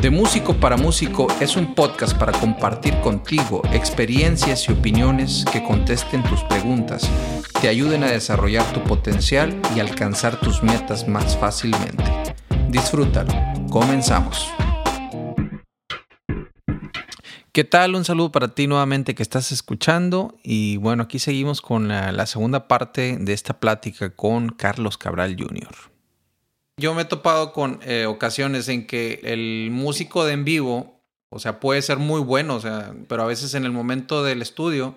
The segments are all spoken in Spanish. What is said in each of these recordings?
De Músico para Músico es un podcast para compartir contigo experiencias y opiniones que contesten tus preguntas, te ayuden a desarrollar tu potencial y alcanzar tus metas más fácilmente. Disfrútalo. Comenzamos. ¿Qué tal? Un saludo para ti nuevamente que estás escuchando y bueno, aquí seguimos con la, la segunda parte de esta plática con Carlos Cabral Jr. Yo me he topado con eh, ocasiones en que el músico de en vivo, o sea, puede ser muy bueno, o sea, pero a veces en el momento del estudio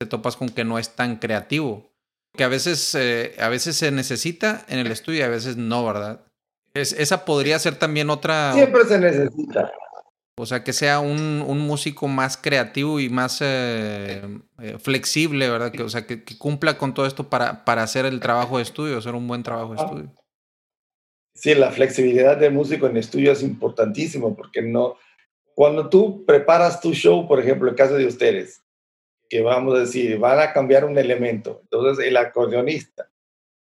te topas con que no es tan creativo. Que a veces, eh, a veces se necesita en el estudio y a veces no, ¿verdad? Es, esa podría ser también otra. Siempre se necesita. O sea, que sea un, un músico más creativo y más eh, flexible, ¿verdad? Que, o sea, que, que, cumpla con todo esto para, para hacer el trabajo de estudio, hacer un buen trabajo de estudio. Sí, la flexibilidad de músico en estudio es importantísimo porque no, cuando tú preparas tu show, por ejemplo, el caso de ustedes, que vamos a decir, van a cambiar un elemento, entonces el acordeonista,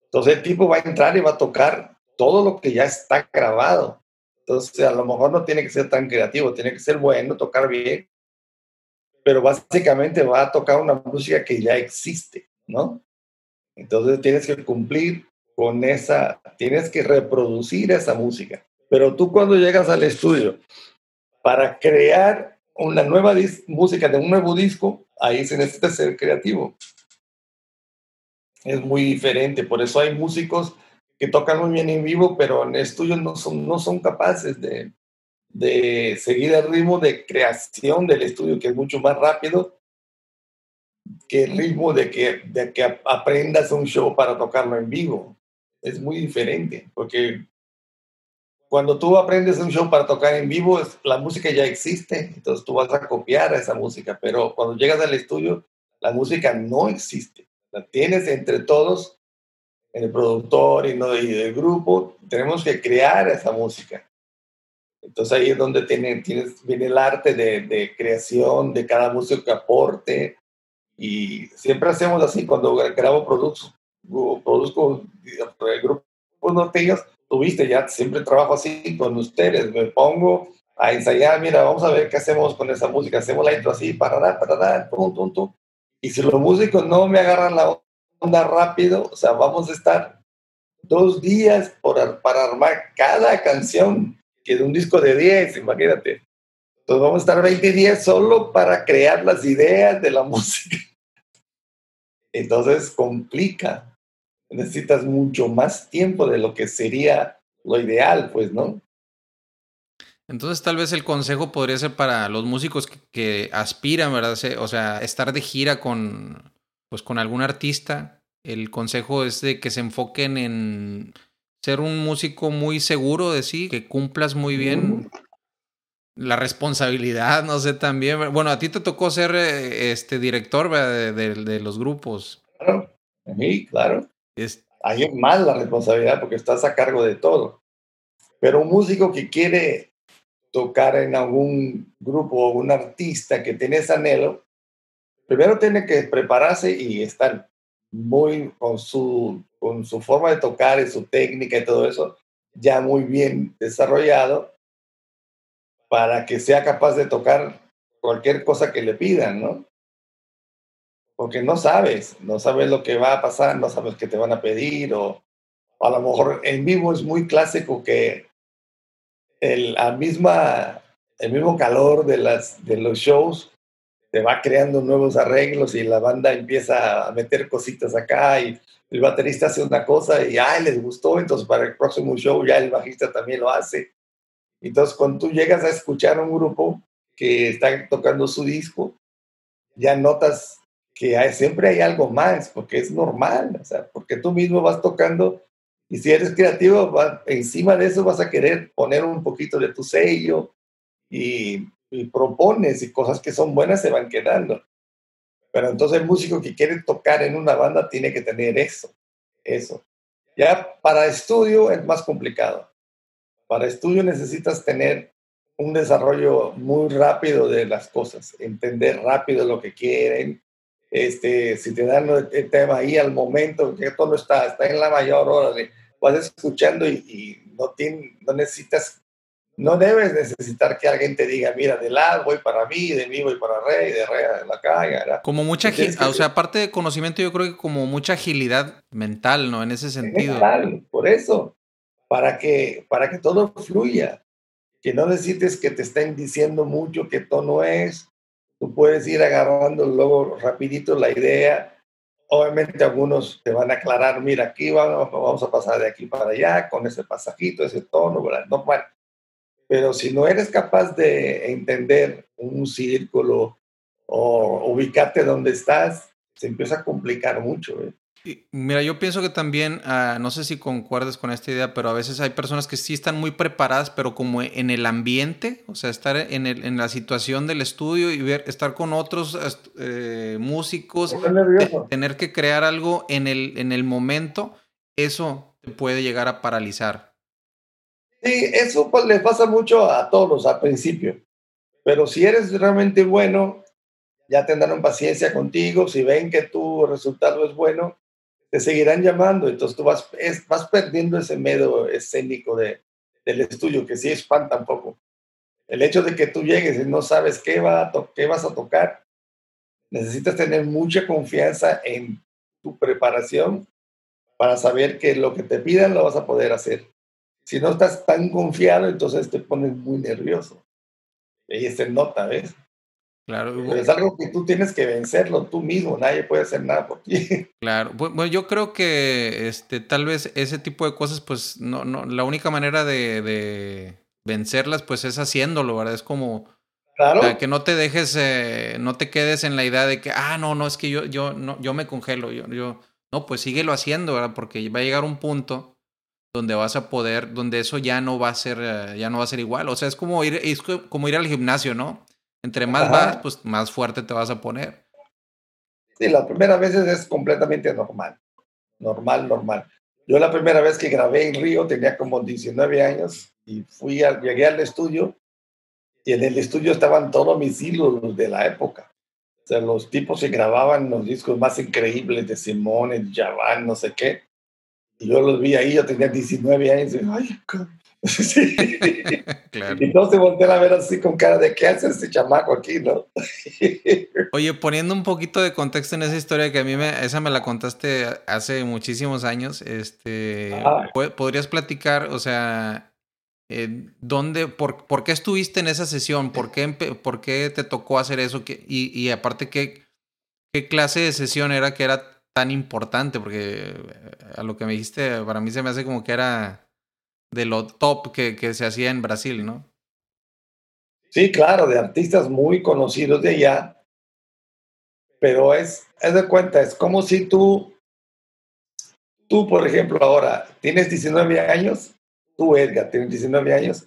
entonces el tipo va a entrar y va a tocar todo lo que ya está grabado. Entonces a lo mejor no tiene que ser tan creativo, tiene que ser bueno, tocar bien, pero básicamente va a tocar una música que ya existe, ¿no? Entonces tienes que cumplir con esa, tienes que reproducir esa música. Pero tú cuando llegas al estudio para crear una nueva música de un nuevo disco, ahí se necesita ser creativo. Es muy diferente, por eso hay músicos que tocan muy bien en vivo, pero en estudio no son, no son capaces de, de seguir el ritmo de creación del estudio, que es mucho más rápido que el ritmo de que, de que aprendas un show para tocarlo en vivo es muy diferente, porque cuando tú aprendes un show para tocar en vivo, la música ya existe, entonces tú vas a copiar esa música, pero cuando llegas al estudio, la música no existe. La tienes entre todos, en el productor y, no, y el grupo, tenemos que crear esa música. Entonces ahí es donde tiene, tienes, viene el arte de, de, creación de cada músico que aporte. Y siempre hacemos así cuando grabo productos produzco el grupo norteños, tuviste ya, siempre trabajo así con ustedes, me pongo a ensayar, mira, vamos a ver qué hacemos con esa música, hacemos la intro así, para para pum, pum, pum. Y si los músicos no me agarran la onda rápido, o sea, vamos a estar dos días por, para armar cada canción, que es un disco de 10, imagínate. Entonces vamos a estar 20 días solo para crear las ideas de la música. Entonces complica necesitas mucho más tiempo de lo que sería lo ideal, pues, ¿no? Entonces tal vez el consejo podría ser para los músicos que, que, aspiran, ¿verdad? O sea, estar de gira con, pues, con algún artista. El consejo es de que se enfoquen en ser un músico muy seguro de sí, que cumplas muy bien la responsabilidad, no sé, también. Bueno, a ti te tocó ser eh, este director de, de, de, los grupos. Claro, a mí, claro. Es, Ahí es más la responsabilidad porque estás a cargo de todo. Pero un músico que quiere tocar en algún grupo o un artista que tiene ese anhelo, primero tiene que prepararse y estar muy con su, con su forma de tocar y su técnica y todo eso ya muy bien desarrollado para que sea capaz de tocar cualquier cosa que le pidan, ¿no? Porque no sabes, no sabes lo que va a pasar, no sabes qué te van a pedir, o, a lo mejor en vivo es muy clásico que el, misma, el mismo calor de, las, de los shows te va creando nuevos arreglos y la banda empieza a meter cositas acá y el baterista hace una cosa y ay, les gustó, entonces para el próximo show ya el bajista también lo hace. Entonces cuando tú llegas a escuchar un grupo que está tocando su disco, ya notas que hay, siempre hay algo más, porque es normal, o sea, porque tú mismo vas tocando y si eres creativo, va, encima de eso vas a querer poner un poquito de tu sello y, y, propones y cosas que son buenas se van quedando. Pero entonces el músico que quiere tocar en una banda tiene que tener eso, eso. Ya para estudio es más complicado. Para estudio necesitas tener un desarrollo muy rápido de las cosas, entender rápido lo que quieren, este, si te dan el tema ahí al momento, que todo está, está en la mayor hora, vas escuchando y, y no, tiene, no necesitas no debes necesitar que alguien te diga, mira, de la voy para mí, de mí voy para rey, de rey a la calle. Como mucha agilidad, o sea, aparte de conocimiento, yo creo que como mucha agilidad mental, ¿no? En ese sentido. Mental, por eso, para que, para que todo fluya, que no necesites que te estén diciendo mucho que no es, tú puedes ir agarrando luego rapidito la idea. Obviamente algunos te van a aclarar, mira, aquí vamos, a pasar de aquí para allá con ese pasajito, ese tono, ¿verdad? No, bueno, pero si no eres capaz de entender un círculo o ubicarte donde estás, se empieza a complicar mucho. ¿eh? Mira, yo pienso que también, ah, no sé si concuerdes con esta idea, pero a veces hay personas que sí están muy preparadas, pero como en el ambiente, o sea, estar en, el, en la situación del estudio y ver, estar con otros eh, músicos, tener que crear algo en el, en el momento, eso te puede llegar a paralizar. Sí, eso pues, les pasa mucho a todos al principio. Pero si eres realmente bueno, ya tendrán paciencia contigo. Si ven que tu resultado es bueno, te seguirán llamando. Entonces tú vas, vas perdiendo ese miedo escénico de, del estudio, que sí espanta un poco. El hecho de que tú llegues y no sabes qué, va qué vas a tocar, necesitas tener mucha confianza en tu preparación para saber que lo que te pidan lo vas a poder hacer. Si no estás tan confiado, entonces te pones muy nervioso. Y se nota, ¿ves? Claro. es algo que tú tienes que vencerlo tú mismo, nadie puede hacer nada por ti. Claro, bueno, yo creo que este, tal vez ese tipo de cosas, pues no, no, la única manera de, vencerlas, pues es haciéndolo, ¿verdad? Es como claro. que no te dejes, eh, no te quedes en la idea de que, ah, no, no, es que yo, yo, no, yo me congelo, yo, yo, no, pues síguelo haciendo, ¿verdad? Porque va a llegar un punto donde vas a poder, donde eso ya no va a ser, eh, ya no va a ser igual. O sea, es como ir, es como ir al gimnasio, ¿no? Entre más vas, pues más fuerte te vas a poner. Sí, la primera vez es completamente normal. Normal, normal. Yo la primera vez que grabé en Río tenía como 19 años y fui a, llegué al estudio y en el estudio estaban todos mis ídolos de la época. O sea, los tipos que grababan los discos más increíbles de Simone, de Javan, no sé qué. Y yo los vi ahí, yo tenía 19 años, y ay, sí. claro. Y todos se voltean a ver así con cara de qué hace este chamaco aquí, ¿no? Oye, poniendo un poquito de contexto en esa historia que a mí me, esa me la contaste hace muchísimos años, este, ¿podrías platicar, o sea, eh, ¿dónde, por, por, qué estuviste en esa sesión? ¿Por qué, por qué te tocó hacer eso? Y, y aparte, ¿qué, ¿qué clase de sesión era que era tan importante, porque eh, a lo que me dijiste, para mí se me hace como que era de lo top que, que se hacía en Brasil, ¿no? Sí, claro, de artistas muy conocidos de allá, pero es, es de cuenta, es como si tú, tú, por ejemplo, ahora tienes 19 años, tú, Edgar, tienes 19 años,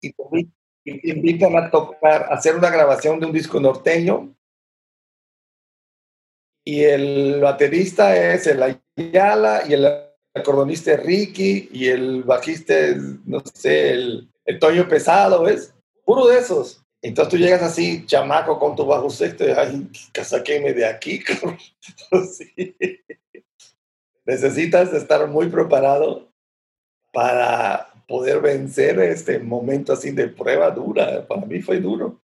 y te invitan a tocar, a hacer una grabación de un disco norteño y el baterista es el Ayala y el acordonista es Ricky y el bajista no sé, el, el Toño Pesado, ¿ves? Puro de esos. Entonces tú llegas así, chamaco, con tu bajo sexto, y ay, saquéme de aquí. Necesitas estar muy preparado para poder vencer este momento así de prueba dura. Para mí fue duro.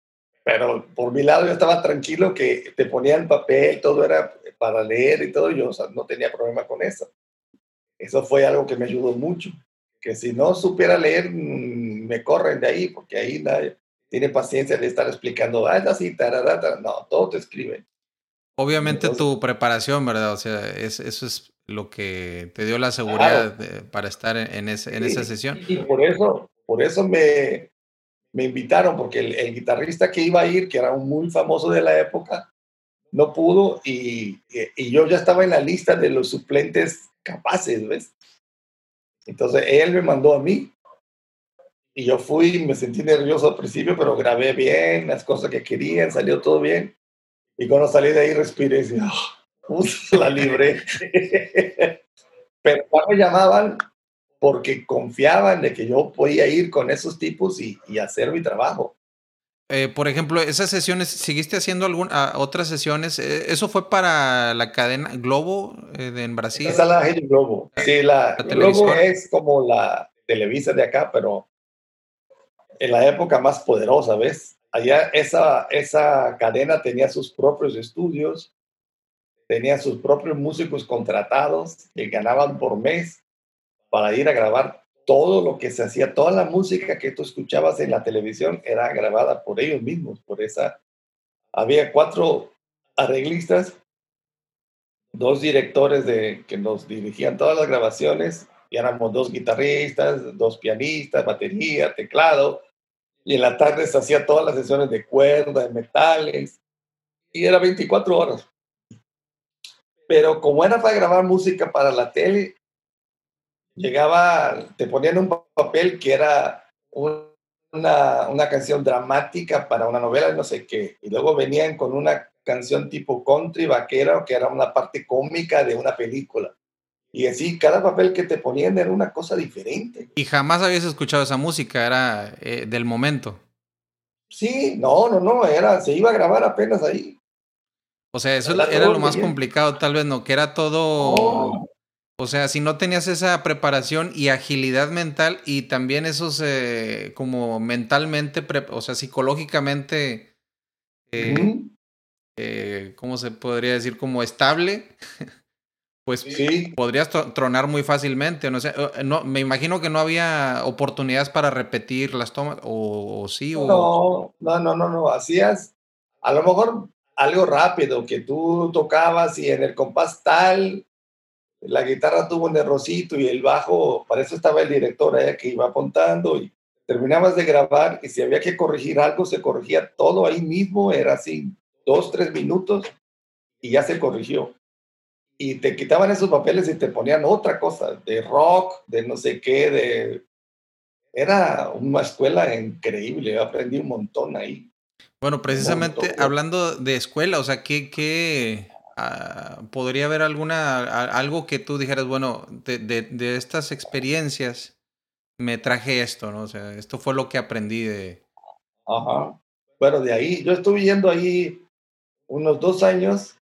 Pero por mi lado yo estaba tranquilo que te ponían papel, todo era para leer y todo, yo no tenía problema con eso. Eso fue algo que me ayudó mucho, que si no supiera leer, mm, me corren de ahí, porque ahí nadie tiene paciencia de estar explicando, ah, es así, tararata. no, todo te escriben. Obviamente tu preparación, ¿verdad? O sea, es, eso es lo que te dio la seguridad para estar en, ese, en esa sesión. Y por eso, por eso me, me invitaron porque el, guitarrista que iba a ir, que era un muy famoso de la época, no pudo y, y, yo ya estaba en la lista de los suplentes capaces, ¿ves? Entonces él me mandó a mí y yo fui, me sentí nervioso al principio, pero grabé bien las cosas que querían, salió todo bien. Y cuando salí de ahí respiré y dije, oh, la libré. pero me llamaban, porque confiaban de que yo podía ir con esos tipos y, hacer mi trabajo. Eh, por ejemplo, esas sesiones, ¿seguiste haciendo alguna, otras sesiones? Eh, ¿Eso fue para la cadena Globo eh, de, en Brasil? Esa es la Globo. Sí, la, Globo es como la Televisa de acá, pero en la época más poderosa, ¿ves? Allá esa, esa cadena tenía sus propios estudios, tenía sus propios músicos contratados que ganaban por mes para ir a grabar todo lo que se hacía, toda la música que tú escuchabas en la televisión era grabada por ellos mismos, por esa. Había cuatro arreglistas, dos directores de, que nos dirigían todas las grabaciones, y éramos dos guitarristas, dos pianistas, batería, teclado, y en la tarde se hacía todas las sesiones de cuerda, de metales, y era 24 horas. Pero como era para grabar música para la tele, llegaba, te ponían un papel que era una, una canción dramática para una novela, no sé qué, y luego venían con una canción tipo country vaquera, que era una parte cómica de una película. Y así, cada papel que te ponían era una cosa diferente. Y jamás habías escuchado esa música, era eh, del momento. Sí, no, no, no, era, se iba a grabar apenas ahí. O sea, eso era, lo más complicado, tal vez, ¿no? Que era todo... O sea, si no tenías esa preparación y agilidad mental y también esos eh, como mentalmente, o sea, psicológicamente, eh, ¿cómo se podría decir? Como estable, pues podrías tronar muy fácilmente. No, sé, eh, no, me imagino que no había oportunidades para repetir las tomas, o, sí. O... No, no, no, no, no, hacías a lo mejor algo rápido que tú tocabas y en el compás tal, la guitarra tuvo un errorcito y el bajo, para eso estaba el director allá que iba apuntando y terminabas de grabar y si había que corregir algo, se corregía todo ahí mismo, era así, dos, tres minutos y ya se corrigió y te quitaban esos papeles y te ponían otra cosa, de rock, de no sé qué, de... Era una escuela increíble, yo aprendí un montón ahí. Bueno, precisamente hablando de escuela, o sea, ¿qué, qué ah, podría haber alguna, algo que tú dijeras, bueno, de, de, de, estas experiencias me traje esto, ¿no? O sea, esto fue lo que aprendí de... Ajá. Bueno, de ahí, yo estuve yendo ahí unos dos años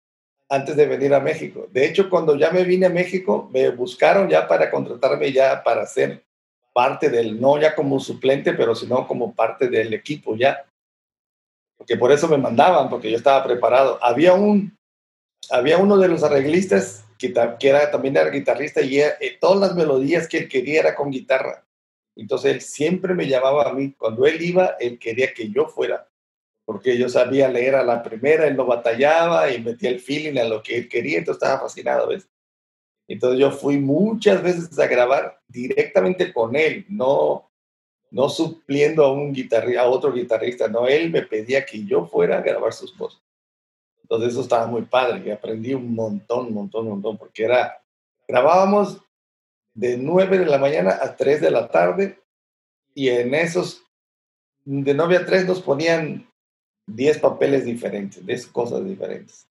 antes de venir a México. De hecho, cuando ya me vine a México, me buscaron ya para contratarme ya para ser parte del, no ya como suplente, pero sino como parte del equipo ya. Porque por eso me mandaban, porque yo estaba preparado. Había un, había uno de los arreglistas que, era, también era guitarrista y eh, todas las melodías que él quería era con guitarra. Entonces él siempre me llamaba a mí. Cuando él iba, él quería que yo fuera porque yo sabía leer a la primera, él no batallaba y metía el feeling a lo que él quería, entonces estaba fascinado, ¿ves? Entonces yo fui muchas veces a grabar directamente con él, no, no supliendo a, un guitarrista, a otro guitarrista, no, él me pedía que yo fuera a grabar sus voces. Entonces eso estaba muy padre, y aprendí un montón, montón, montón, porque era, grabábamos de 9 de la mañana a 3 de la tarde y en esos, de 9 a 3 nos ponían 10 papeles diferentes, 10 cosas diferentes,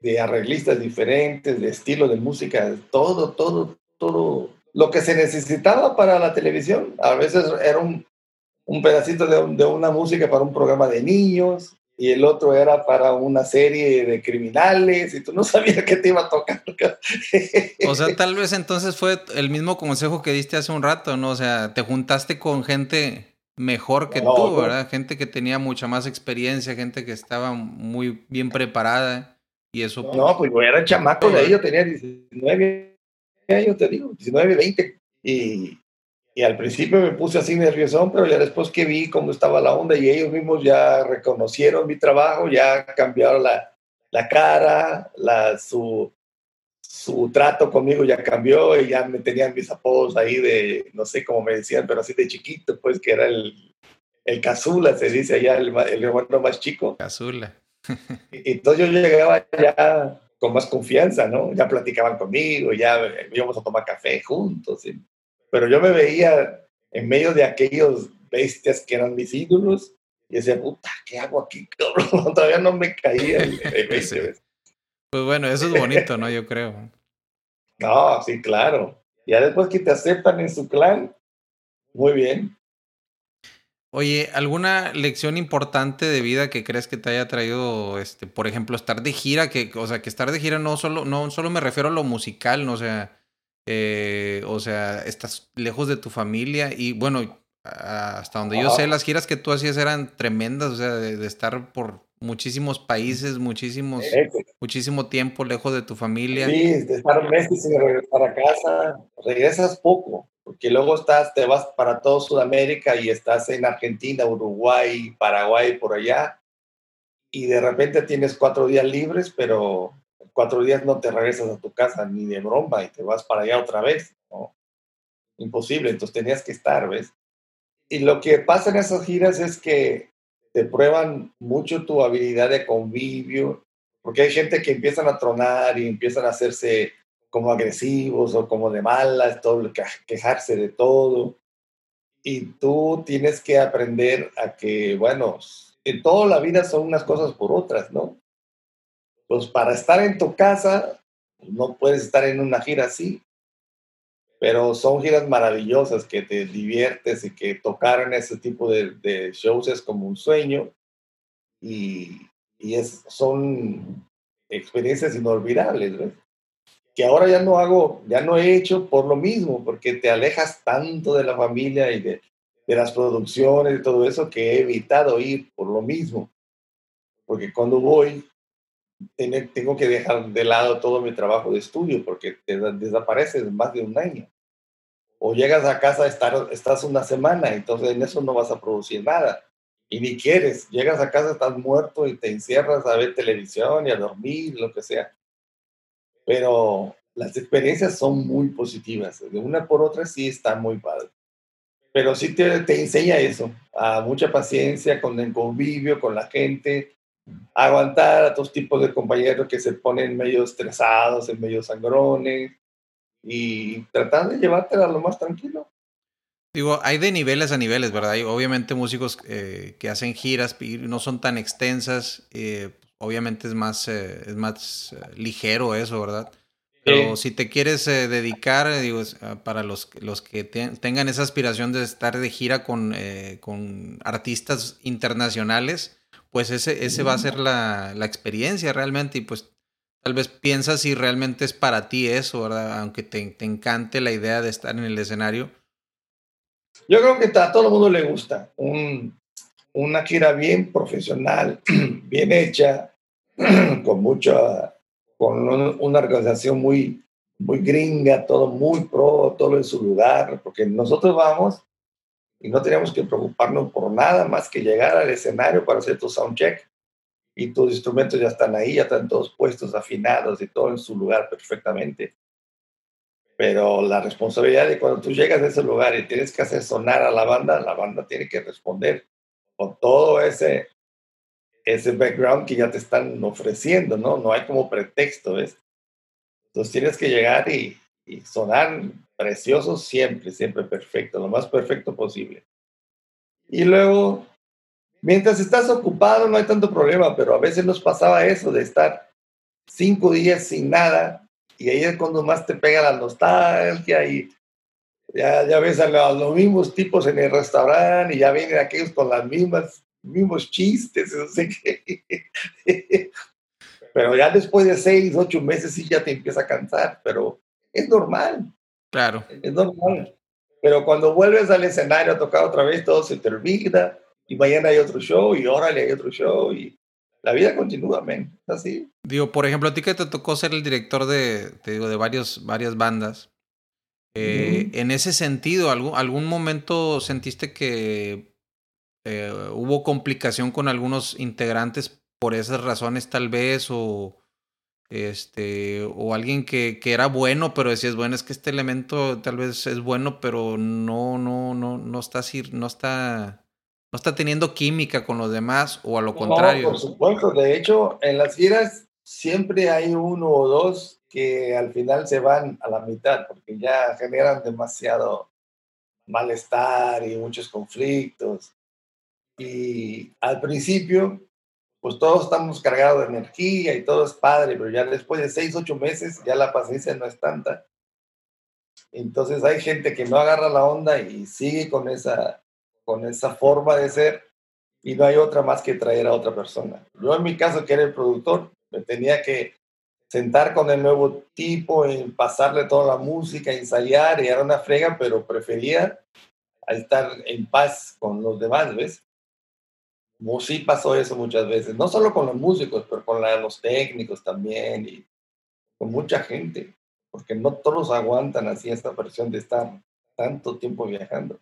de arreglistas diferentes, de estilo de música, todo, todo, todo lo que se necesitaba para la televisión. A veces era un, un pedacito de, de, una música para un programa de niños y el otro era para una serie de criminales y tú no sabías qué te iba a tocar. O sea, tal vez entonces fue el mismo consejo que diste hace un rato, ¿no? O sea, te juntaste con gente mejor que tú, ¿verdad? Gente que tenía mucha más experiencia, gente que estaba muy bien preparada y eso. No, pues yo era chamaco de ahí, yo tenía 19 años, te digo, 19, 20 y, y al principio me puse así nervioso, pero ya después que vi cómo estaba la onda y ellos mismos ya reconocieron mi trabajo, ya cambiaron la, la cara, la, su, su trato conmigo ya cambió y ya me tenían mis apodos ahí de, no sé cómo me decían, pero así de chiquito, pues que era el, el Cazula, se dice allá, el, el hermano más chico. Cazula. y, entonces yo llegaba ya con más confianza, ¿no? Ya platicaban conmigo, ya íbamos a tomar café juntos, pero yo me veía en medio de aquellos bestias que eran mis ídolos y decía, puta, ¿qué hago aquí? Todavía no me caía el, Pues bueno, eso es bonito, ¿no? Yo creo. No, sí, claro. Ya después que te aceptan en su clan, muy bien. Oye, ¿alguna lección importante de vida que crees que te haya traído, este, por ejemplo, estar de gira? Que, o sea, que estar de gira no solo, no solo me refiero a lo musical, no o sea, eh, o sea, estás lejos de tu familia y bueno, hasta donde yo sé, las giras que tú hacías eran tremendas, o sea, de, estar por muchísimos países, muchísimos, muchísimo tiempo lejos de tu familia. Sí, de estar meses sin regresar a casa, regresas poco, porque luego estás, te vas para todo Sudamérica y estás en Argentina, Uruguay, Paraguay, por allá, y de repente tienes cuatro días libres, pero cuatro días no te regresas a tu casa ni de broma y te vas para allá otra vez, ¿no? Imposible, entonces tenías que estar, ¿ves? Y lo que pasa en esas giras es que te prueban mucho tu habilidad de convivio, porque hay gente que empiezan a tronar y empiezan a hacerse como agresivos o como de malas, todo, quejarse de todo. Y tú tienes que aprender a que, bueno, en toda la vida son unas cosas por otras, ¿no? Pues para estar en tu casa, no puedes estar en una gira así. Pero son giras maravillosas que te diviertes y que tocar en ese tipo de, shows es como un sueño. Y, y es, son experiencias inolvidables, ¿ves? que ahora ya no hago, ya no he hecho por lo mismo, porque te alejas tanto de la familia y de, de las producciones y todo eso que he evitado ir por lo mismo, porque cuando voy tengo que dejar de lado todo mi trabajo de estudio porque te desapareces más de un año. O llegas a casa, estás una semana, entonces en eso no vas a producir nada. Y ni quieres. Llegas a casa, estás muerto y te encierras a ver televisión y a dormir, lo que sea. Pero las experiencias son muy positivas. De una por otra sí está muy padre. Pero sí te, te enseña eso, a mucha paciencia con el convivio, con la gente, aguantar a todos tipos de compañeros que se ponen medio estresados, en medio sangrones y tratar de llevártela lo más tranquilo. Digo, hay de niveles a niveles, ¿verdad? Hay obviamente músicos eh, que hacen giras y no son tan extensas, eh, obviamente es más, eh, es más ligero eso, ¿verdad? Pero si te quieres dedicar, digo, para los, los que tengan esa aspiración de estar de gira con, con artistas internacionales, pues ese, ese va a ser la, la, experiencia realmente y pues tal vez piensas si realmente es para ti eso, ¿verdad? Aunque te, te encante la idea de estar en el escenario. Yo creo que a todo el mundo le gusta un, una gira bien profesional, bien hecha, con mucha, con una organización muy, muy gringa, todo muy pro, todo en su lugar, porque nosotros vamos y no teníamos que preocuparnos por nada más que llegar al escenario para hacer tu soundcheck y tus instrumentos ya están ahí, ya están todos puestos, afinados y todo en su lugar perfectamente. Pero la responsabilidad de cuando tú llegas a ese lugar y tienes que hacer sonar a la banda, la banda tiene que responder con todo ese, ese background que ya te están ofreciendo, ¿no? No hay como pretexto, ¿ves? Entonces tienes que llegar y, y sonar precioso siempre, siempre perfecto, lo más perfecto posible. Y luego, mientras estás ocupado no hay tanto problema, pero a veces nos pasaba eso de estar cinco días sin nada y ahí es cuando más te pega la nostalgia y ya, ya ves a los, mismos tipos en el restaurante y ya vienen aquellos con las mismas mismos chistes, no sé qué. pero ya después de seis, ocho meses sí ya te empieza a cansar, pero es normal. Claro. Es normal. Pero cuando vuelves al escenario a tocar otra vez, todo se te olvida y mañana hay otro show y órale hay otro show y la vida continúa, men. Así. Digo, por ejemplo, a ti que te tocó ser el director de, te digo, de varios, varias bandas. Eh, en ese sentido, ¿algún, ¿algún momento sentiste que eh, hubo complicación con algunos integrantes por esas razones tal vez o este, o alguien que, que, era bueno, pero decías, bueno, es que este elemento tal vez es bueno, pero no, no, no, no está no está, no está teniendo química con los demás, o a lo contrario. por supuesto, de hecho, en las giras siempre hay uno o dos que al final se van a la mitad, porque ya generan demasiado malestar y muchos conflictos. Y al principio pues todos estamos cargados de energía y todo es padre, pero ya después de seis, ocho meses ya la paciencia no es tanta. Entonces hay gente que no agarra la onda y sigue con esa, con esa forma de ser y no hay otra más que traer a otra persona. Yo en mi caso, que era el productor, me tenía que sentar con el nuevo tipo, y pasarle toda la música, ensayar, y era una frega, pero prefería estar en paz con los demás, ¿ves? Sí pasó eso muchas veces, no solo con los músicos, pero con los técnicos también y con mucha gente, porque no todos aguantan así esta presión de estar tanto tiempo viajando.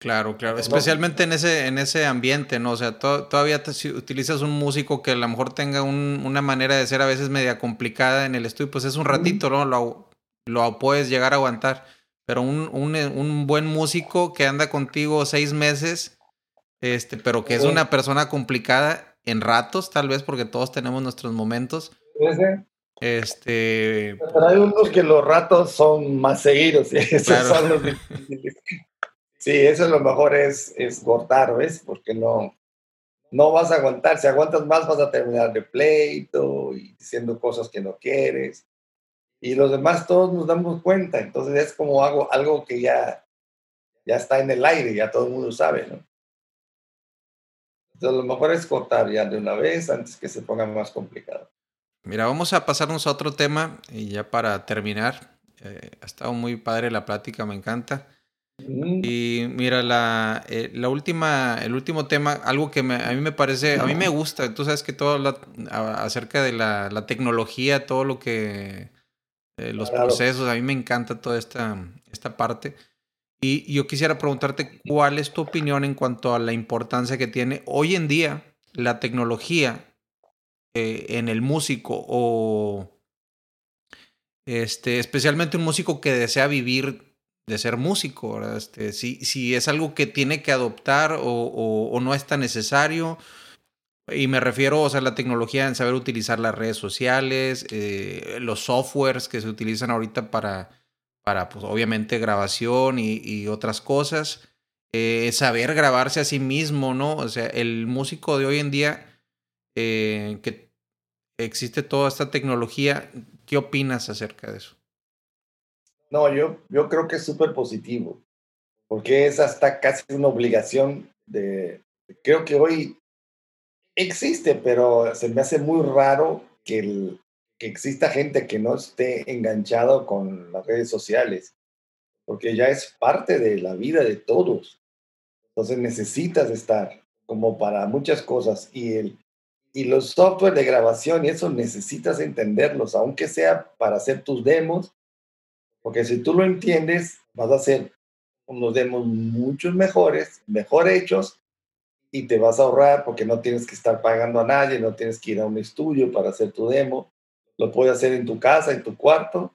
Claro, claro, especialmente en ese, en ese ambiente, ¿no? O sea, todavía utilizas un músico que a lo mejor tenga una manera de ser a veces media complicada en el estudio, pues es un ratito, ¿no? Lo, lo puedes llegar a aguantar, pero un, un, un, buen músico que anda contigo seis meses, este, pero que es una persona complicada en ratos, tal vez, porque todos tenemos nuestros momentos. Este. Pero hay unos que los ratos son más seguidos, y esos son los difíciles. Sí, eso es lo mejor es, es cortar, ¿ves? Porque no, no vas a aguantar. Si aguantas más, vas a terminar de pleito y diciendo cosas que no quieres. Y los demás todos nos damos cuenta. Entonces es como algo, algo que ya, ya está en el aire, ya todo el mundo sabe, ¿no? Entonces lo mejor es cortar ya de una vez antes que se ponga más complicado. Mira, vamos a pasarnos a otro tema y ya para terminar. Eh, ha estado muy padre la plática, me encanta. Y mira, la, eh, la última, el último tema, algo que a mí me parece, a mí me gusta, tú sabes que todo acerca de la, la, tecnología, todo lo que, eh, los procesos, a mí me encanta toda esta, esta parte. Y yo quisiera preguntarte cuál es tu opinión en cuanto a la importancia que tiene hoy en día la tecnología eh, en el músico o este, especialmente un músico que desea vivir de ser músico, Este, si, si es algo que tiene que adoptar o, o, no es tan necesario. Y me refiero o sea, la tecnología en saber utilizar las redes sociales, eh, los softwares que se utilizan ahorita para, para pues, obviamente, grabación y, otras cosas. Eh, saber grabarse a sí mismo, ¿no? O sea, el músico de hoy en día, eh, que existe toda esta tecnología, ¿qué opinas acerca de eso? No, yo, yo creo que es súper positivo, porque es hasta casi una obligación de, creo que hoy existe, pero se me hace muy raro que, el, que exista gente que no esté enganchado con las redes sociales, porque ya es parte de la vida de todos. Entonces necesitas estar como para muchas cosas y el y los software de grabación y eso necesitas entenderlos, aunque sea para hacer tus demos porque si tú lo entiendes, vas a hacer unos demos muchos mejores, mejor hechos, y te vas a ahorrar porque no tienes que estar pagando a nadie, no tienes que ir a un estudio para hacer tu demo. Lo puedes hacer en tu casa, en tu cuarto,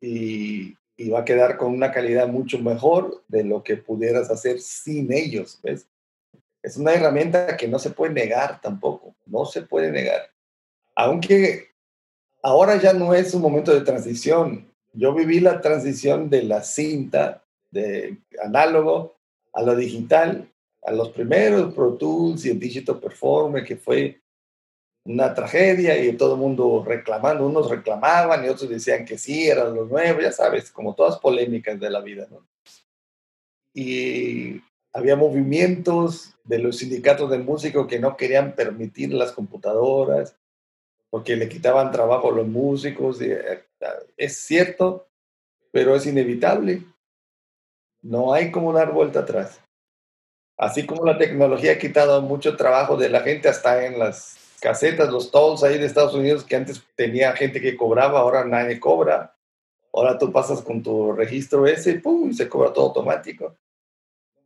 y, va a quedar con una calidad mucho mejor de lo que pudieras hacer sin ellos, ¿ves? Es una herramienta que no se puede negar tampoco, no se puede negar. Aunque ahora ya no es un momento de transición, yo viví la transición de la cinta de análogo a lo digital, a los primeros Pro Tools y el Digital Performer, que fue una tragedia y todo el mundo reclamando, unos reclamaban y otros decían que sí, eran los nuevos, ya sabes, como todas polémicas de la vida. Y había movimientos de los sindicatos de músicos que no querían permitir las computadoras porque le quitaban trabajo a los músicos. Eh, es cierto, pero es inevitable. No hay como dar vuelta atrás. Así como la tecnología ha quitado mucho trabajo de la gente, hasta en las casetas, los tolls ahí de Estados Unidos, que antes tenía gente que cobraba, ahora nadie cobra. Ahora tú pasas con tu registro ese ¡pum! y se cobra todo automático.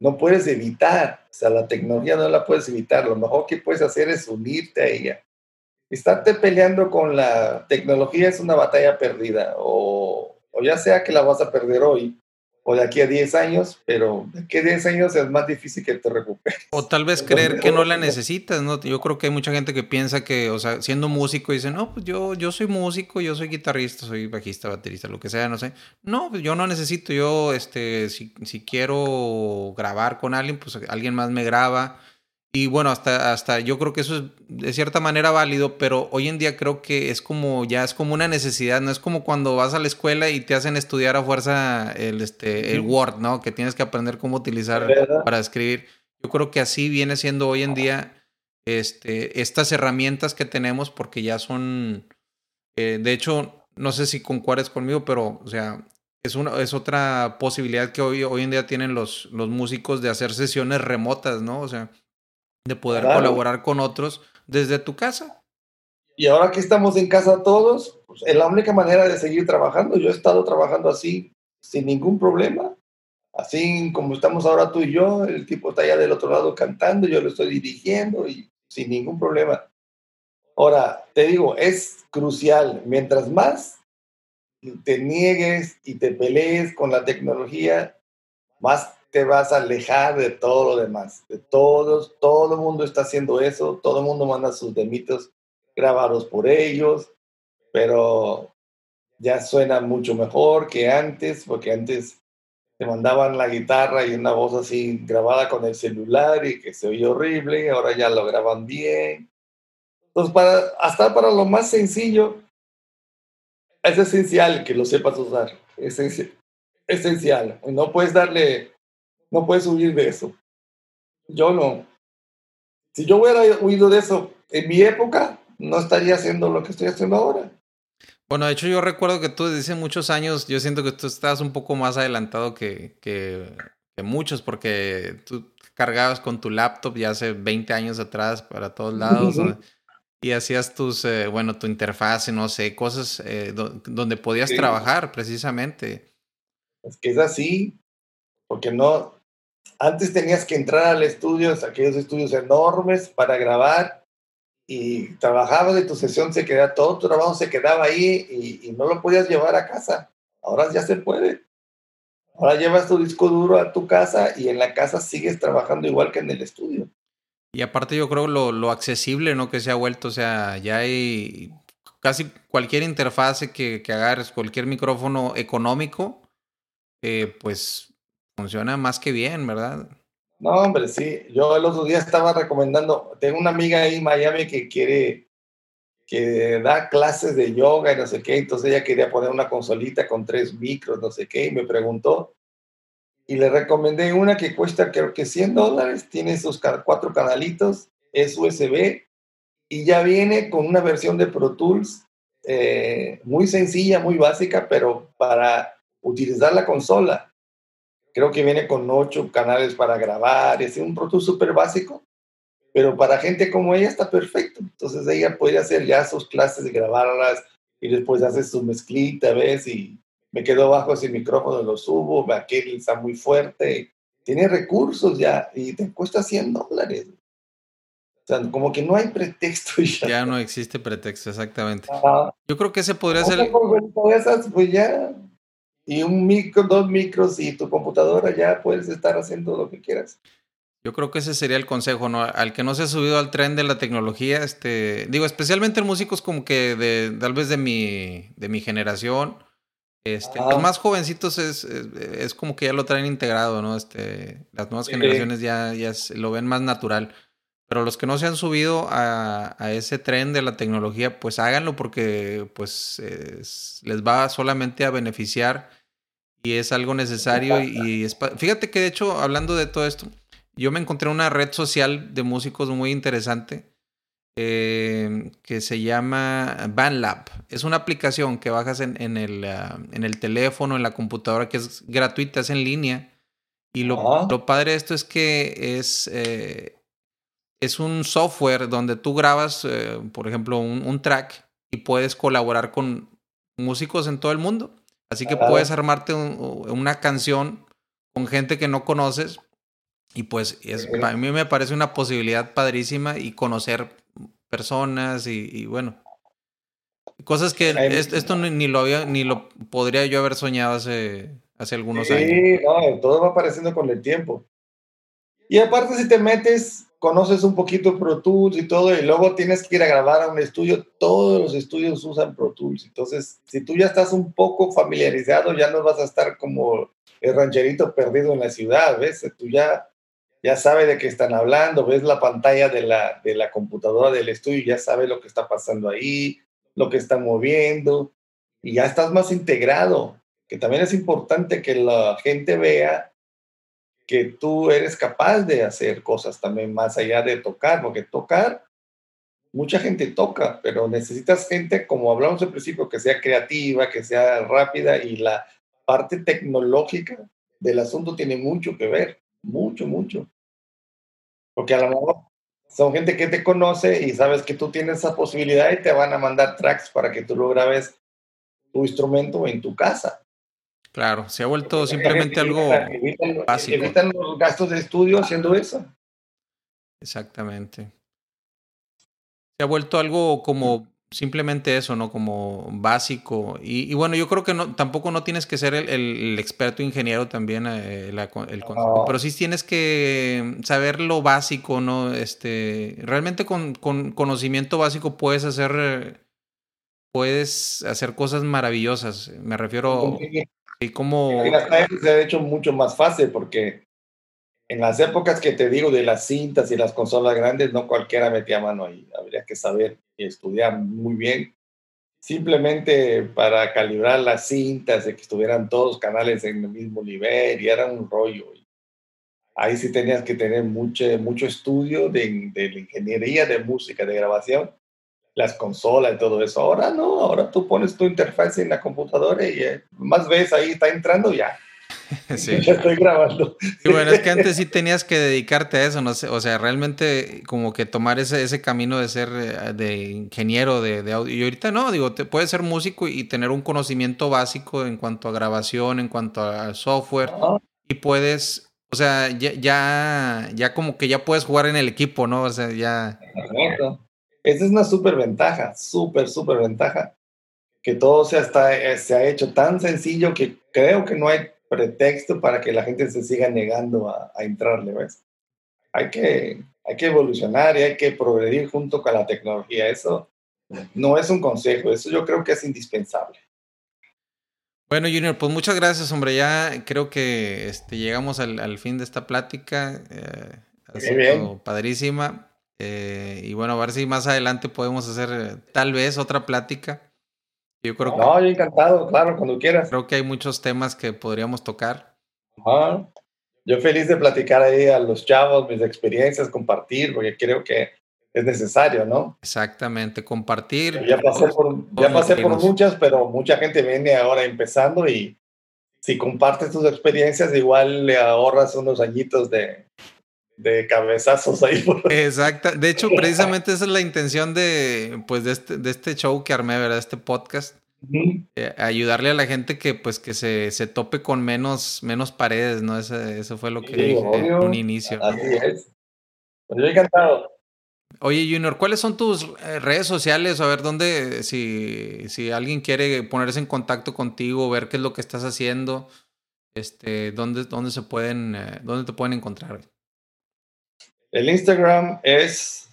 No puedes evitar, o sea, la tecnología no la puedes evitar. Lo mejor que puedes hacer es unirte a ella estarte peleando con la tecnología es una batalla perdida, o, o, ya sea que la vas a perder hoy o de aquí a 10 años, pero de aquí a 10 años es más difícil que te recuperes. O tal vez creer que no la necesitas, ¿no? Yo creo que hay mucha gente que piensa que, o sea, siendo músico, dice, no, pues yo, yo soy músico, yo soy guitarrista, soy bajista, baterista, lo que sea, no sé. No, pues yo no necesito, yo, este, si, si quiero grabar con alguien, pues alguien más me graba y bueno, hasta, hasta yo creo que eso es de cierta manera válido, pero hoy en día creo que es como, ya es como una necesidad, no es como cuando vas a la escuela y te hacen estudiar a fuerza el, este, el Word, ¿no? Que tienes que aprender cómo utilizar para escribir. Yo creo que así viene siendo hoy en día este, estas herramientas que tenemos porque ya son, eh, de hecho, no sé si concuerdes conmigo, pero, o sea, es, una, es otra posibilidad que hoy, hoy en día tienen los, los músicos de hacer sesiones remotas, ¿no? O sea, de poder colaborar con otros desde tu casa. Y ahora que estamos en casa todos, pues, es la única manera de seguir trabajando. Yo he estado trabajando así sin ningún problema. Así como estamos ahora tú y yo, el tipo está allá del otro lado cantando, yo lo estoy dirigiendo y sin ningún problema. Ahora, te digo, es crucial, mientras más te niegues y te pelees con la tecnología, más te vas a alejar de todo lo demás, de todos, todo el mundo está haciendo eso, todo el mundo manda sus demitos grabados por ellos, pero ya suena mucho mejor que antes, porque antes te mandaban la guitarra y una voz así grabada con el celular y que se oye horrible, ahora ya lo graban bien. Entonces, para, hasta para lo más sencillo, es esencial que lo sepas usar. Es esencial. No puedes darle, no puedes huir de eso. Yo no. Si yo hubiera huido de eso en mi época, no estaría haciendo lo que estoy haciendo ahora. Bueno, de hecho yo recuerdo que tú desde hace muchos años, yo siento que tú estás un poco más adelantado que, que, muchos, porque tú cargabas con tu laptop ya hace 20 años atrás para todos lados. Y hacías tus, eh, bueno, tu interfaz, no sé, cosas eh, donde podías trabajar precisamente. Es que es así, porque no, antes tenías que entrar al estudio, aquellos estudios enormes para grabar y trabajabas de tu sesión, se quedaba, todo tu trabajo se quedaba ahí y, no lo podías llevar a casa. Ahora ya se puede. Ahora llevas tu disco duro a tu casa y en la casa sigues trabajando igual que en el estudio. Y aparte yo creo lo, lo accesible, ¿no? Que se ha vuelto, o sea, ya hay casi cualquier interfase que, que agarres, cualquier micrófono económico, eh, pues funciona más que bien, ¿verdad? No, hombre, sí. Yo el otro día estaba recomendando, tengo una amiga ahí en Miami que quiere, que da clases de yoga y no sé qué, entonces ella quería poner una consolita con tres micros, no sé qué, y me preguntó. Y le recomendé una que cuesta creo que 100 dólares, tiene sus cuatro canalitos, es USB y ya viene con una versión de Pro Tools eh, muy sencilla, muy básica, pero para utilizar la consola. Creo que viene con ocho canales para grabar, es un Pro súper básico, pero para gente como ella está perfecto. Entonces ella puede hacer ya sus clases de grabarlas y después hace su mezclita, ¿ves? Y me quedo bajo ese micrófono, lo subo, aquel está muy fuerte. Tiene recursos ya y te cuesta 100 dólares. O sea, como que no hay pretexto ya. Ya no existe pretexto, exactamente. Yo creo que ese podría ser... Esas, pues ya y un micro, dos micros y tu computadora ya puedes estar haciendo lo que quieras. Yo creo que ese sería el consejo, ¿no? Al que no se ha subido al tren de la tecnología, este, digo, especialmente en músicos como que de, tal vez de mi, de mi generación, este, los más jovencitos es, es, como que ya lo traen integrado, ¿no? Este, las nuevas generaciones ya, ya lo ven más natural. Pero los que no se han subido a, a ese tren de la tecnología, pues háganlo porque pues les va solamente a beneficiar y es algo necesario y, fíjate que de hecho hablando de todo esto yo me encontré una red social de músicos muy interesante eh, que se llama BandLab es una aplicación que bajas en, el, ah, en, el, teléfono en la computadora que es gratuita es en línea y lo, lo padre de esto es que es eh, es un software donde tú grabas eh, por ejemplo un, un track y puedes colaborar con músicos en todo el mundo Así que puedes armarte una canción con gente que no conoces y pues es, a mí me parece una posibilidad padrísima y conocer personas y, bueno, cosas que esto ni lo había, ni lo podría yo haber soñado hace, hace algunos años. Sí, no, todo va apareciendo con el tiempo. Y aparte si te metes conoces un poquito Pro Tools y todo, y luego tienes que ir a grabar a un estudio, todos los estudios usan Pro Tools. Entonces, si tú ya estás un poco familiarizado, ya no vas a estar como el rancherito perdido en la ciudad, ¿ves? Tú ya, ya sabes de qué están hablando, ves la pantalla de la, de la computadora del estudio, ya sabes lo que está pasando ahí, lo que está moviendo, y ya estás más integrado, que también es importante que la gente vea que tú eres capaz de hacer cosas también más allá de tocar, porque tocar, mucha gente toca, pero necesitas gente, como hablamos al principio, que sea creativa, que sea rápida y la parte tecnológica del asunto tiene mucho que ver, mucho, mucho. Porque a lo mejor son gente que te conoce y sabes que tú tienes esa posibilidad y te van a mandar tracks para que tú lo grabes tu instrumento en tu casa. Claro, se ha vuelto simplemente algo básico. Evitan los gastos de estudio haciendo eso. Exactamente. Se ha vuelto algo como simplemente eso, ¿no? Como básico. Y, bueno, yo creo que no, tampoco no tienes que ser el, experto ingeniero también, eh, el pero sí tienes que saber lo básico, ¿no? Este, realmente con, con conocimiento básico puedes hacer, puedes hacer cosas maravillosas. Me refiero y como... Se ha hecho mucho más fácil porque en las épocas que te digo de las cintas y las consolas grandes, no cualquiera metía mano ahí. Habría que saber y estudiar muy bien. Simplemente para calibrar las cintas, de que estuvieran todos canales en el mismo nivel y era un rollo. Ahí sí tenías que tener mucho, mucho estudio de, de la ingeniería de música, de grabación las consolas y todo eso. Ahora no, ahora tú pones tu interfaz en la computadora y eh, más ves ahí está entrando ya. Sí. Ya estoy grabando. Y bueno, es que antes sí tenías que dedicarte a eso, no sé, o sea, realmente como que tomar ese, ese camino de ser eh, de ingeniero de, de, audio. Y ahorita no, digo, te puedes ser músico y tener un conocimiento básico en cuanto a grabación, en cuanto a software, y puedes, o sea, ya, ya, ya como que ya puedes jugar en el equipo, ¿no? O sea, ya. Esa es una súper ventaja, súper, súper ventaja, que todo se, hasta, eh, se ha hecho tan sencillo que creo que no hay pretexto para que la gente se siga negando a, a entrarle, ¿ves? Hay que, hay que evolucionar y hay que progredir junto con la tecnología. Eso no es un consejo, eso yo creo que es indispensable. Bueno, Junior, pues muchas gracias, hombre. Ya creo que este, llegamos al, al fin de esta plática. Eh, ha sido padrísima. Eh, y bueno, a ver si más adelante podemos hacer eh, tal vez otra plática. Yo creo no, yo encantado, claro, cuando quieras. Creo que hay muchos temas que podríamos tocar. Yo feliz de platicar ahí a los chavos, mis experiencias, compartir, porque creo que es necesario, ¿no? Exactamente, compartir. Ya pasé por, ya pasé por muchas, pero mucha gente viene ahora empezando y si compartes tus experiencias, igual le ahorras unos añitos de, de cabezazos ahí. Exacto. De hecho, precisamente esa es la intención de, pues, de este, de este show que armé, ¿verdad? Este podcast. Eh, ayudarle a la gente que, pues, que se, se tope con menos, menos paredes, ¿no? eso fue lo que dije en un inicio. Así es. Pues yo encantado. Oye, Junior, ¿cuáles son tus eh, redes sociales? A ver, dónde, si, si alguien quiere ponerse en contacto contigo, ver qué es lo que estás haciendo, este, dónde, dónde se pueden, eh, dónde te pueden encontrar. El Instagram es,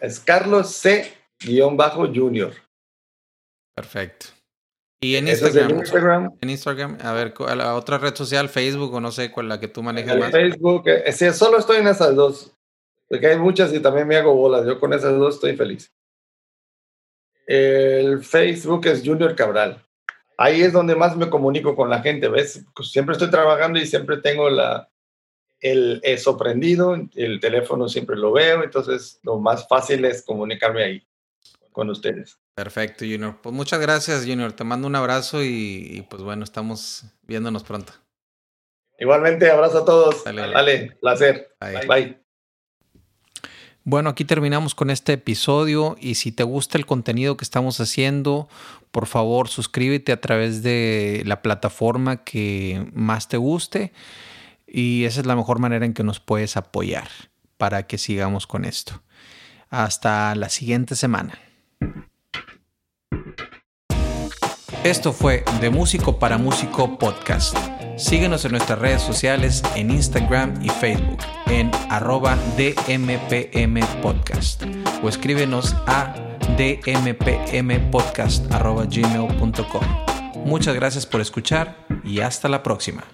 es Carlos C-Junior. Perfecto. Y en Instagram, En Instagram, a ver, la otra red social, Facebook o no sé cuál la que tú manejas más. Facebook, eh, sí, solo estoy en esas dos. Porque hay muchas y también me hago bolas. Yo con esas dos estoy feliz. El Facebook es Junior Cabral. Ahí es donde más me comunico con la gente, ¿ves? Pues siempre estoy trabajando y siempre tengo la, él es sorprendido, el teléfono siempre lo veo, entonces lo más fácil es comunicarme ahí con ustedes. Perfecto, Junior. Pues muchas gracias, Junior. Te mando un abrazo y, pues bueno, estamos viéndonos pronto. Igualmente, abrazo a todos. Dale, placer. Bye. Bueno, aquí terminamos con este episodio y si te gusta el contenido que estamos haciendo, por favor suscríbete a través de la plataforma que más te guste. Y esa es la mejor manera en que nos puedes apoyar para que sigamos con esto. Hasta la siguiente semana. Esto fue De Músico para Músico Podcast. Síguenos en nuestras redes sociales en Instagram y Facebook en arroba DMPM Podcast o escríbenos a dmpmpodcast.gmail.com. Muchas gracias por escuchar y hasta la próxima.